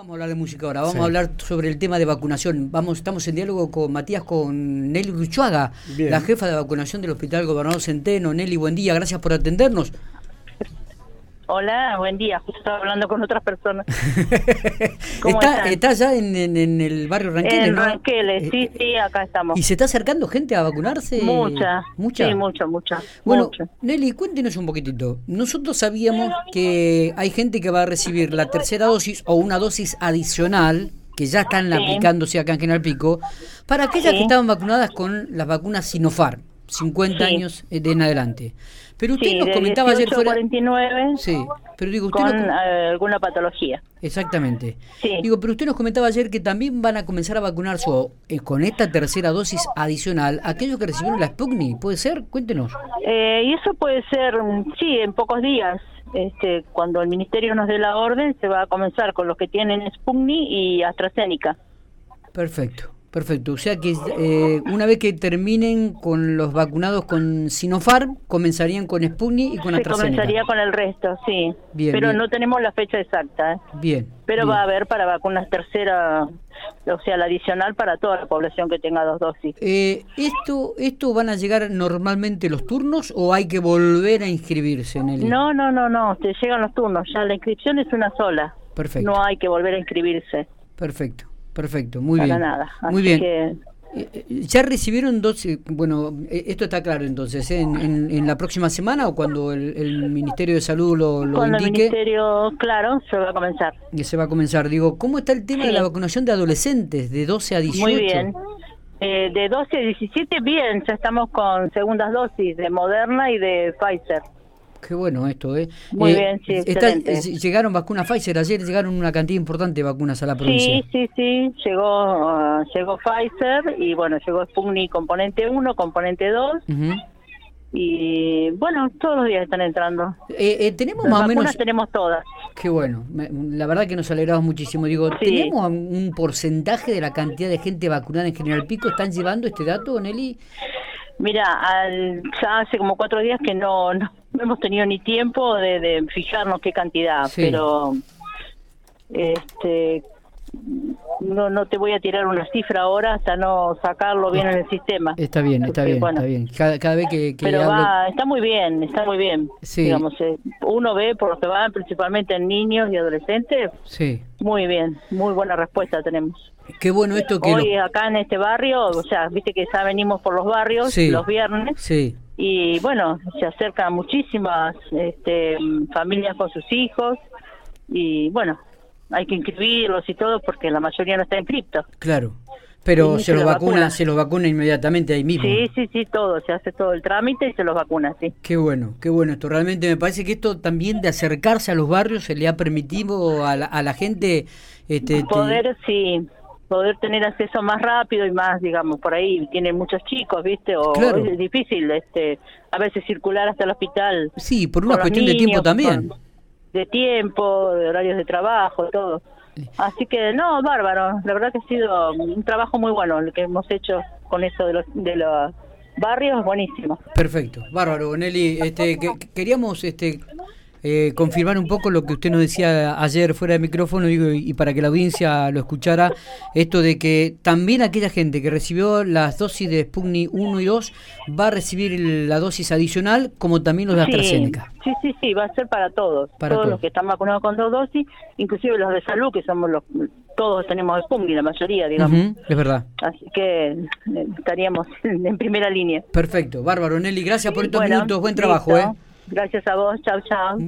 vamos a hablar de música ahora, vamos a hablar sobre el tema de vacunación. Vamos, estamos en diálogo con Matías, con Nelly Ruchuaga, la jefa de vacunación del Hospital Gobernador Centeno. Nelly, buen día, gracias por atendernos. Hola, buen día. Justo estaba hablando con otras personas. ¿Cómo está, está ya en, el barrio Ranqueles, En Ranqueles, sí, eh, sí, acá estamos. ¿Y se está acercando gente a vacunarse? Mucha. ¿Mucha? Sí, mucha, mucha. Bueno, Nelly, cuéntenos un poquitito. Nosotros sabíamos que hay gente que va a recibir la tercera dosis o una dosis adicional que ya están aplicándose acá en General Pico, para aquellas que estaban vacunadas con las vacunas Sinopharm. 50 años de en adelante. Pero usted nos comentaba ayer fuera... 49 sí, pero digo, usted con eh, alguna patología. Exactamente. Digo, pero usted nos comentaba ayer que también van a comenzar a vacunarse eh, con esta tercera dosis adicional aquellos que recibieron la Sputnik, ¿puede ser? Cuéntenos. Eh, y eso puede ser, sí, en pocos días. Este, cuando el ministerio nos dé la orden, se va a comenzar con los que tienen Sputnik y AstraZeneca. Perfecto. Perfecto, o sea que eh, una vez que terminen con los vacunados con Sinopharm, comenzarían con Sputnik y con Se comenzaría con el resto, sí. Bien, Pero no tenemos la fecha exacta. ¿eh? Bien. Pero va a haber para vacunas tercera, o sea, la adicional para toda la población que tenga dos dosis. Eh, ¿esto, ¿Esto van a llegar normalmente los turnos o hay que volver a inscribirse en el...? No, no, no, no, te llegan los turnos, ya la inscripción es una sola. Perfecto. No hay que volver a inscribirse. Perfecto. Perfecto, muy bien. nada. muy bien. Eh, eh, ¿Ya recibieron dos? Eh, bueno, esto está claro entonces, ¿En, en, la próxima semana o cuando el, Ministerio de Salud lo, lo cuando el Ministerio, claro, se va a comenzar. Y se va a comenzar. Digo, ¿cómo está el tema de la vacunación de adolescentes de 12 a 18? Muy bien. de 12 a 17, bien, ya estamos con segundas dosis de Moderna y de Pfizer. Qué bueno esto, ¿eh? Muy eh, bien, sí, Llegaron vacunas Pfizer, ayer llegaron una cantidad importante de vacunas a la provincia. Sí, sí, sí, llegó, uh, llegó Pfizer y bueno, llegó Sputnik componente 1, componente 2. Y bueno, todos los días están entrando. Eh, eh, tenemos más o menos. tenemos todas. Qué bueno, la verdad que nos alegramos muchísimo. Digo, ¿tenemos un porcentaje de la cantidad de gente vacunada en General Pico? ¿Están llevando este dato, Nelly? Mira, al, ya hace como cuatro días que no, no, hemos tenido ni tiempo de, fijarnos qué cantidad, pero este no no te voy a tirar una cifra ahora hasta no sacarlo bien en el sistema. Está bien, está bien, está bien. Cada, vez que, Pero va, está muy bien, está muy bien. Digamos, eh, uno ve por lo que van principalmente en niños y adolescentes. Sí. Muy bien, muy buena respuesta tenemos. Qué bueno esto que... Hoy acá en este barrio, o sea, viste que ya venimos por los barrios los viernes. Sí. Y bueno, se acercan muchísimas este, familias con sus hijos y bueno, hay que inscribirlos y todo porque la mayoría no está inscrito. Claro. Pero se, los vacuna, se los vacuna inmediatamente ahí mismo. Sí, sí, sí, todo, se hace todo el trámite y se los vacuna, sí. Qué bueno, qué bueno esto. Realmente me parece que esto también de acercarse a los barrios se le ha permitido a la, a la gente... Este, Poder, sí, poder tener acceso más rápido y más, digamos, por ahí tienen muchos chicos, ¿viste? O es difícil este a veces circular hasta el hospital. Sí, por una cuestión de tiempo también. De tiempo, de horarios de trabajo, todo. Así que no, bárbaro, la verdad que ha sido un trabajo muy bueno el que hemos hecho con eso de los de los barrios, buenísimo. Perfecto, bárbaro, Nelly, este queríamos este eh, confirmar un poco lo que usted nos decía ayer fuera de micrófono digo, y para que la audiencia lo escuchara, esto de que también aquella gente que recibió las dosis de Sputnik 1 y 2 va a recibir la dosis adicional como también los de AstraZeneca. Sí, sí, sí, va a ser para todos, para todos, los que están vacunados con dos dosis, inclusive los de salud, que somos los todos tenemos Sputnik, la mayoría, digamos. es verdad. Así que eh, estaríamos en primera línea. Perfecto, bárbaro, Nelly, gracias por estos minutos, buen trabajo. ¿eh? Gracias a vos, chao, chao.